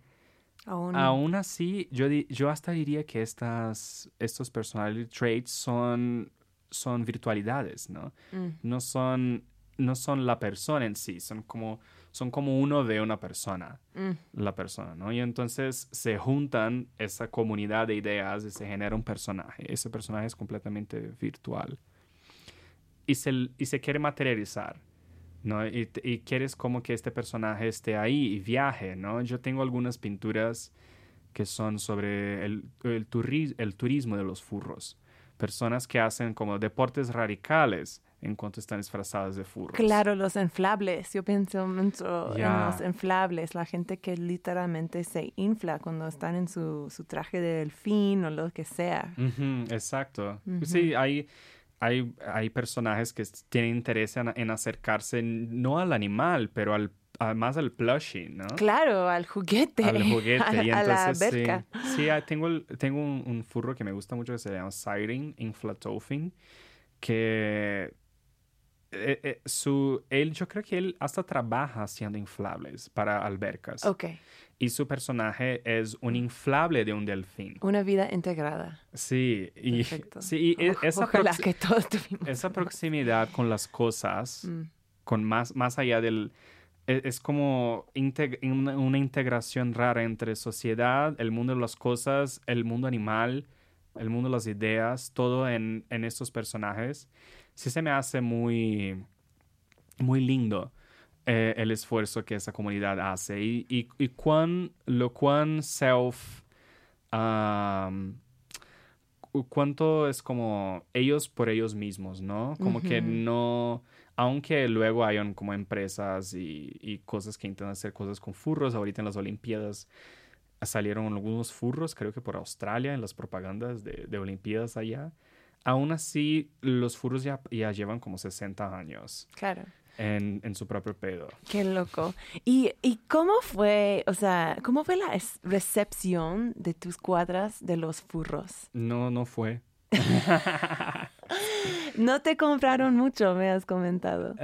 Aún, Aún así, yo, yo hasta diría que estas, estos personality traits son, son virtualidades, ¿no? Mm. No son, no son la persona en sí, son como, son como uno de una persona, Mm. la persona, ¿no? Y entonces se juntan esa comunidad de ideas y se genera un personaje. Ese personaje es completamente virtual. Y se, y se quiere materializar. ¿no? Y, y quieres como que este personaje esté ahí y viaje, ¿no? Yo tengo algunas pinturas que son sobre el, el, el turismo de los furros. Personas que hacen como deportes radicales en cuanto están disfrazadas de furros. Claro, los inflables. Yo pienso mucho en Ya. los inflables, la gente que literalmente se infla cuando están en su, su traje de delfín o lo que sea. Exacto. Sí, hay, hay, hay personajes que tienen interés en, en acercarse no al animal, pero al, más al plushie, ¿no? Claro, al juguete. Al juguete. a, y a la entonces, sí. Sí, tengo, el- tengo un, un furro que me gusta mucho que se llama Sighting Inflatofin, que eh, eh, su, él, yo creo que él hasta trabaja haciendo inflables para albercas. Ok, Y su personaje es un inflable de un delfín. una vida integrada. Sí, y, Perfecto. sí, y O- esa, que todos tuvimos. esa proximidad con las cosas, Mm. con más, más allá del... e- Es como integ- una, una integración rara entre sociedad, el mundo de las cosas, el mundo animal, el mundo de las ideas, todo en, en estos personajes. Sí se me hace muy, muy lindo eh, el esfuerzo que esa comunidad hace y, y, y cuán, lo cuán self... um, cu- cuánto es como ellos por ellos mismos, ¿no? Como que no, aunque luego hayan como empresas y, y cosas que intentan hacer cosas con furros, ahorita en las Olimpiadas salieron algunos furros, creo que por Australia, en las propagandas de, de Olimpiadas allá. Aún así los furros ya, ya llevan como 60 años Claro. en, en su propio pedo. Qué loco. ¿Y, ¿Y cómo fue, o sea, cómo fue la recepción de tus cuadras de los furros? No, no fue. No te compraron mucho, me has comentado.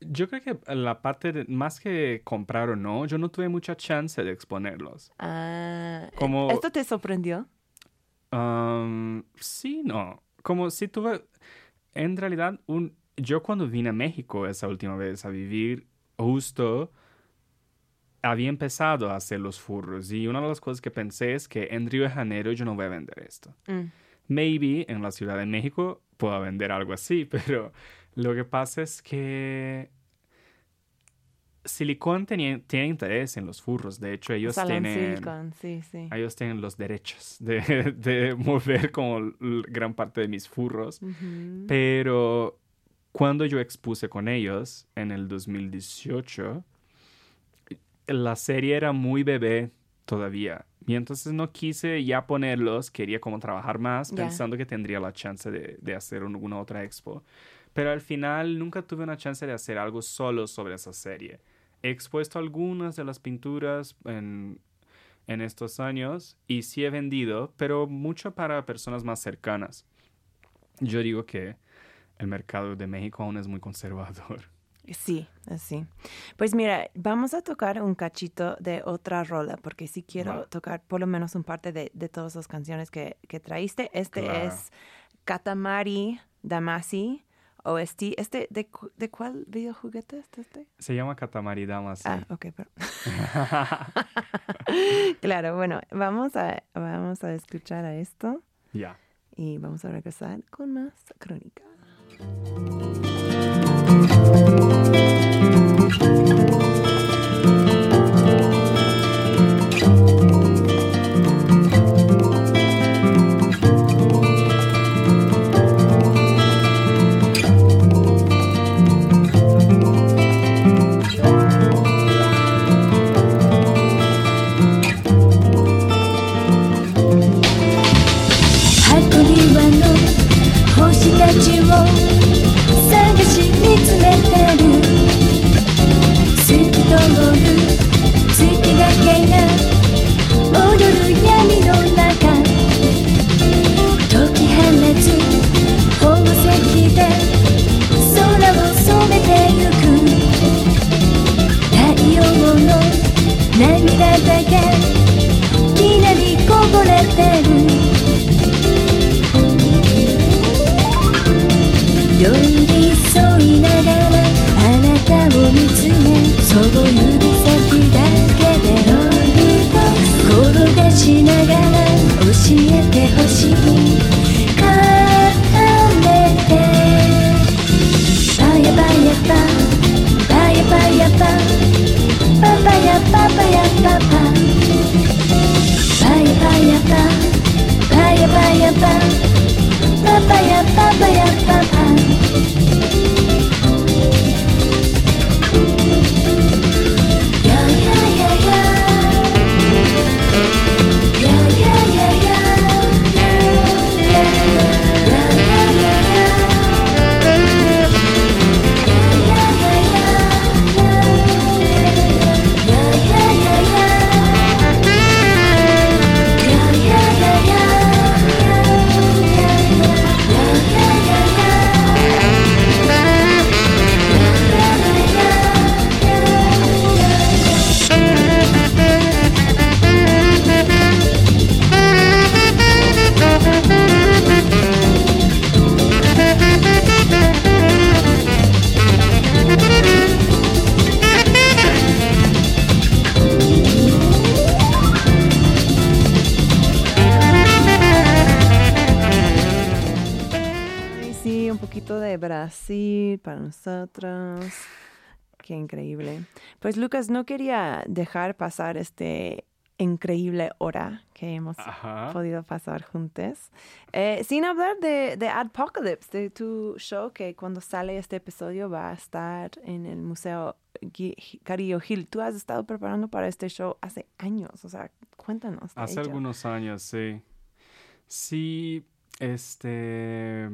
Yo creo que la parte de, más que comprar o no, yo no tuve mucha chance de exponerlos. Ah, Como- ¿esto te sorprendió? Am, sí, no. Como si tuve, en realidad, un, yo cuando vine a México esa última vez a vivir, justo había empezado a hacer los furros y una de las cosas que pensé es que en Río de Janeiro yo no voy a vender esto. Mm, Maybe en la Ciudad de México pueda vender algo así, pero lo que pasa es que Silicon tenía, tiene interés en los furros. De hecho, ellos Salon tienen, Silicon, sí, sí. ellos tienen los derechos de, de mover como gran parte de mis furros. Ujú. Pero cuando yo expuse con ellos en el 2018, la serie era muy bebé todavía. Y entonces no quise ya ponerlos, quería como trabajar más, Ya. pensando que tendría la chance de, de hacer alguna otra expo. Pero al final nunca tuve una chance de hacer algo solo sobre esa serie. He expuesto algunas de las pinturas en, en estos años y sí he vendido, pero mucho para personas más cercanas. Yo digo que el mercado de México aún es muy conservador. Sí, así. Pues mira, vamos a tocar un cachito de otra rola, porque sí quiero tocar por lo menos un parte de, de todas las canciones que, que traíste. Este Claro. es Katamari Damacy, OST. Este, ¿de, de cuál videojuguete es este? Se llama Katamari Dama, sí. Ah, ok, pero... claro, bueno, vamos a, vamos a escuchar a esto Ya. y vamos a regresar con más crónica. 涙だけきなりこぼれてる。寄り添いながらあなたを見つめその指先だけでロリと転がしながら教えてほしい。Lucas, no quería dejar pasar este increíble hora que hemos Ajá. podido pasar juntos. Eh, sin hablar de, de Adpocalypse, de tu show que cuando sale este episodio va a estar en el Museo Carillo Gil. Tú has estado preparando para este show hace años, o sea, cuéntanos. de Hace ello. algunos años, sí. Sí, Este.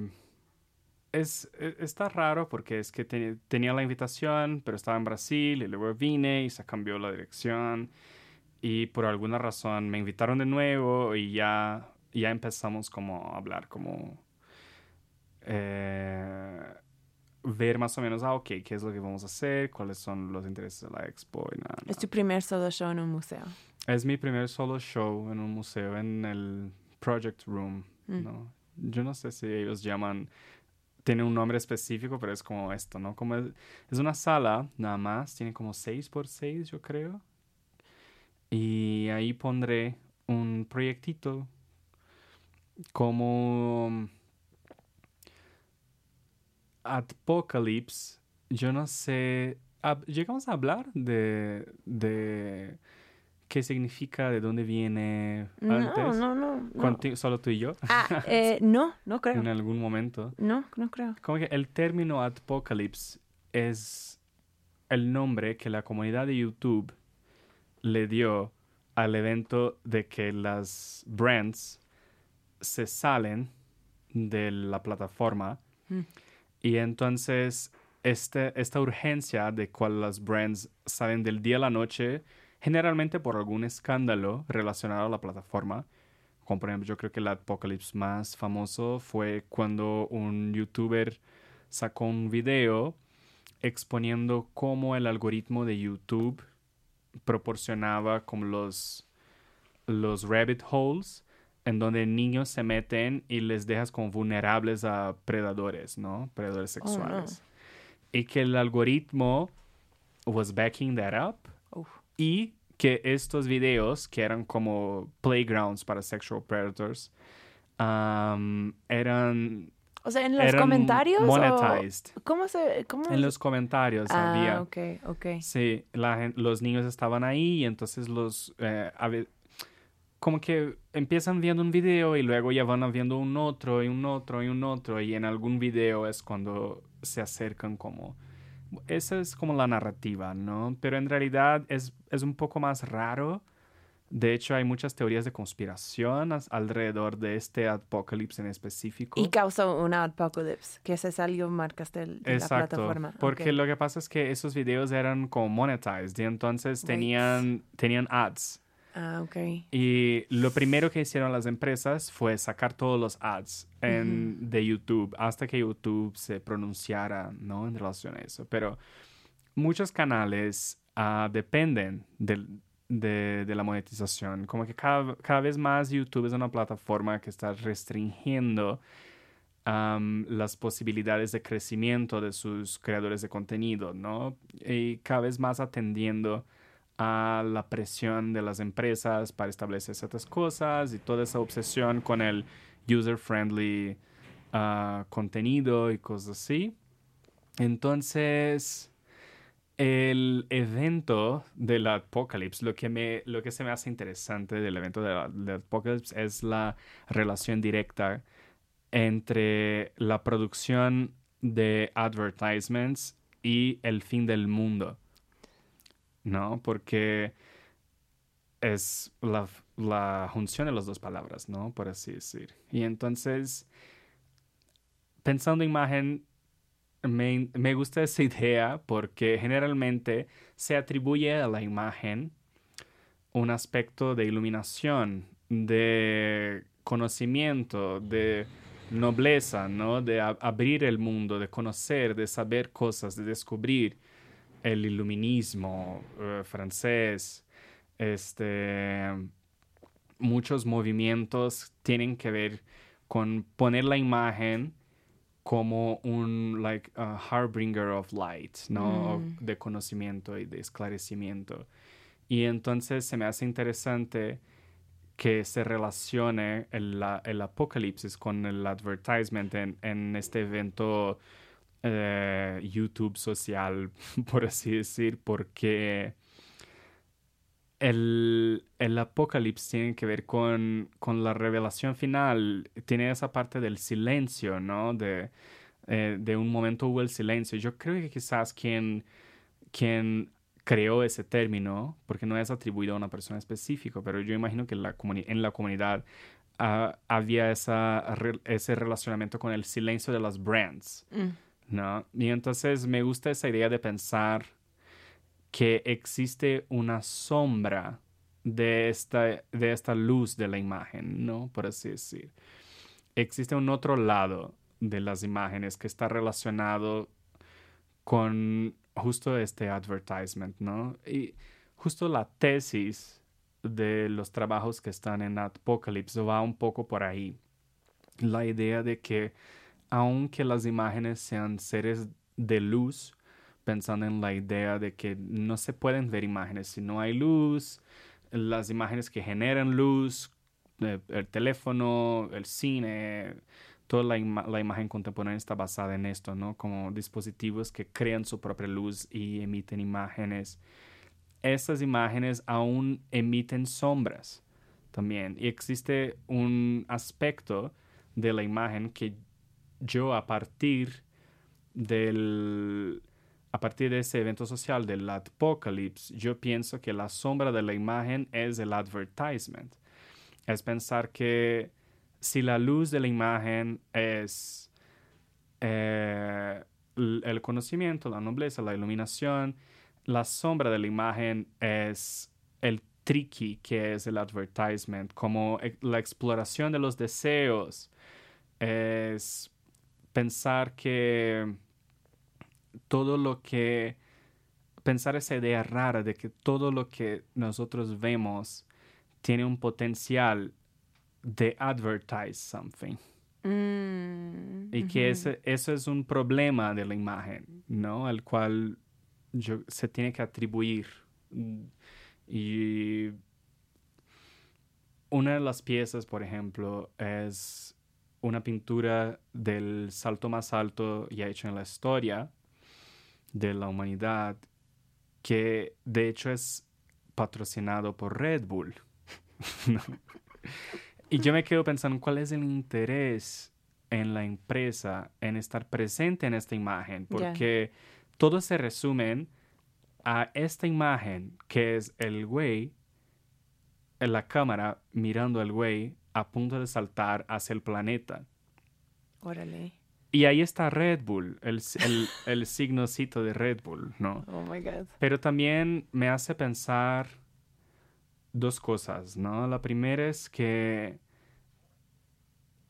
Es, e- está raro porque es que te- tenía la invitación, pero estaba en Brasil y luego vine y se cambió la dirección. Y por alguna razón me invitaron de nuevo y ya, ya empezamos como a hablar, como. eh, ver más o menos, ah, ok, qué es lo que vamos a hacer, cuáles son los intereses de la expo y nada. Es tu primer solo show en un museo. Es mi primer solo show en un museo, en el Project Room, Mm. ¿no? Yo no sé si ellos llaman, tiene un nombre específico, pero es como esto, ¿no? Como es, es una sala, nada más, tiene como 6 por 6 yo creo. Y ahí pondré un proyectito como Apocalypse. Yo no sé, llegamos a hablar de, de qué significa, de dónde viene antes. no, no. no. Solo tú y yo, Ah, eh, no, no creo. en algún momento. No, no creo. Como que el término Apocalypse es el nombre que la comunidad de YouTube le dio al evento de que las brands se salen de la plataforma Mm. y entonces este, esta urgencia de cual las brands salen del día a la noche, generalmente por algún escándalo relacionado a la plataforma, como por ejemplo yo creo que el Apocalypse más famoso fue cuando un youtuber sacó un video exponiendo cómo el algoritmo de YouTube proporcionaba como los, los rabbit holes en donde niños se meten y les dejas como vulnerables a predadores, ¿no? Predadores Oh, no. sexuales. Y que el algoritmo was backing that up Uf. Y que estos videos que eran como playgrounds para sexual predators um, eran O sea, en los eran comentarios. o- monetized. ¿Cómo se.? Cómo En los comentarios ah, había. ok, ok. Sí, la los niños estaban ahí y entonces los... eh, como que empiezan viendo un video y luego ya van viendo un otro y un otro y un otro y en algún video es cuando se acercan como... Esa es como la narrativa, ¿no? Pero en realidad es, es un poco más raro. De hecho, hay muchas teorías de conspiración alrededor de este apocalipsis en específico. Y causó una apocalypse, que se salió marcas de, la Exacto, plataforma. porque lo que pasa es que esos videos eran como monetized y entonces tenían, tenían ads. Ah, ok. Y lo primero que hicieron las empresas fue sacar todos los ads en, de YouTube hasta que YouTube se pronunciara, ¿no? En relación a eso. Pero muchos canales ah, dependen de, de la monetización. Como que cada, cada vez más YouTube es una plataforma que está restringiendo las posibilidades de crecimiento de sus creadores de contenido, ¿no? Y cada vez más atendiendo a la presión de las empresas para establecer ciertas cosas y toda esa obsesión con el user-friendly ah, contenido y cosas así. Entonces, el evento del Apocalypse, lo que, me, lo que se me hace interesante del evento del, del Apocalypse es la relación directa entre la producción de advertisements y el fin del mundo. ¿No? Porque es la, la junción de las dos palabras, ¿no? Por así decir. Y entonces, pensando imagen, me, me gusta esa idea porque generalmente se atribuye a la imagen un aspecto de iluminación, de conocimiento, de nobleza, ¿no? De abrir el mundo, de conocer, de saber cosas, de descubrir el iluminismo eh, francés, este, muchos movimientos tienen que ver con poner la imagen como un like a harbinger of light, ¿no? Mm. De conocimiento y de esclarecimiento. Y entonces se me hace interesante que se relacione el, el apocalipsis con el advertisement en, en este evento eh, YouTube social, por así decir, porque el, el apocalipsis tiene que ver con, con la revelación final, tiene esa parte del silencio, ¿no? De, eh, de un momento hubo el silencio. Yo creo que quizás quien, quien creó ese término, porque no es atribuido a una persona específica, pero yo imagino que en la, en la comunidad ah, había esa, ese relacionamiento con el silencio de las brands, ¿no? Y entonces me gusta esa idea de pensar que existe una sombra de esta, de esta luz de la imagen, ¿no? Por así decir. Existe un otro lado de las imágenes que está relacionado con justo este advertisement, ¿no? Y justo la tesis de los trabajos que están en Apocalypse va un poco por ahí. La idea de que aunque las imágenes sean seres de luz, pensando en la idea de que no se pueden ver imágenes si no hay luz, las imágenes que generan luz, eh, el teléfono, el cine, toda la, la imagen contemporánea está basada en esto, ¿no? Como dispositivos que crean su propia luz y emiten imágenes. Estas imágenes aún emiten sombras también. Y existe un aspecto de la imagen que yo a partir del a partir de ese evento social del apocalypse, yo pienso que la sombra de la imagen es el advertisement. Es pensar que si la luz de la imagen es eh, el conocimiento, la nobleza, la iluminación, la sombra de la imagen es el tricky que es el advertisement, como e- la exploración de los deseos, es pensar que todo lo que, pensar esa idea rara de que todo lo que nosotros vemos tiene un potencial de advertise something. Mm, Y que ese, eso es un problema de la imagen, ¿no? Al cual yo- se tiene que atribuir. Y una de las piezas, por ejemplo, es una pintura del salto más alto ya hecho en la historia de la humanidad, que de hecho es patrocinado por Red Bull. ¿no? Y yo me quedo pensando, ¿cuál es el interés en la empresa en estar presente en esta imagen? Porque todo se resume a esta imagen que es el güey en la cámara mirando al güey a punto de saltar hacia el planeta. Órale. Y ahí está Red Bull, el, el, el signocito de Red Bull, ¿no? Oh my God. Pero también me hace pensar dos cosas, ¿no? La primera es que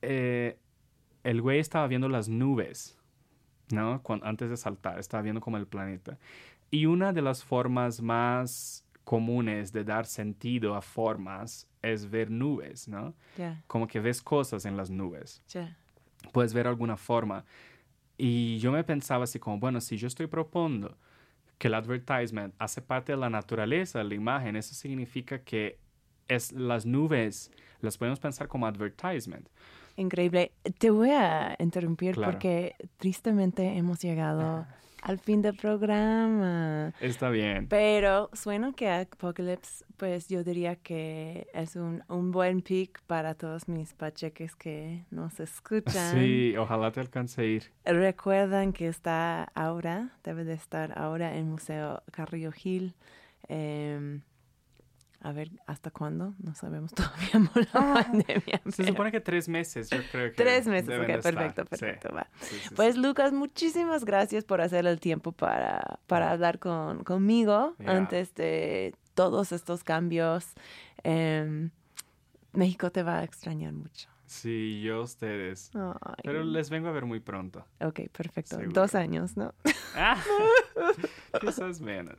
eh, el güey estaba viendo las nubes, ¿no? Antes de saltar, estaba viendo como el planeta. Y una de las formas más comunes de dar sentido a formas es ver nubes, ¿no? Como que ves cosas en las nubes ya. puedes ver alguna forma. Y yo me pensaba así como, bueno, si yo estoy proponiendo que el advertisement hace parte de la naturaleza de la imagen, eso significa que es las nubes las podemos pensar como advertisement. Increíble. Te voy a interrumpir Claro. porque tristemente hemos llegado al fin del programa. Está bien. Pero suena que Apocalypse, pues yo diría que es un, un buen pick para todos mis pacheques que nos escuchan. Sí, ojalá te alcance a ir. Recuerdan que está ahora, debe de estar ahora en Museo Carrillo Gil. Em, a ver, ¿hasta cuándo? No sabemos todavía por la pandemia. Se pero- supone que tres meses, yo creo que. Tres meses, ok, estar. perfecto, Sí, perfecto, va. sí, sí, Pues. Lucas, muchísimas gracias por hacer el tiempo para, para hablar con, conmigo Yeah. antes de todos estos cambios. Em, México te va a extrañar mucho. Sí, yo a ustedes. Ay, Pero les vengo a ver muy pronto. Ok, perfecto. Seguro. Dos años, ¿no? Ah, quizás menos.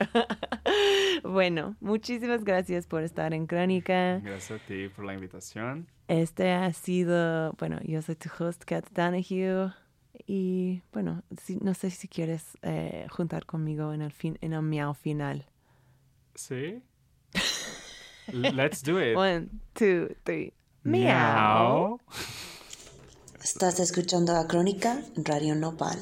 bueno, muchísimas gracias por estar en Crónica. Gracias a ti por la invitación. Este ha sido, bueno, yo soy tu host, Kat Donahue. Y bueno, si- no sé si quieres eh, juntar conmigo en el, fin, en el miau final. Sí. Let's do it. One, two, three. Meow. Estás escuchando a Crónica Radio Nopal.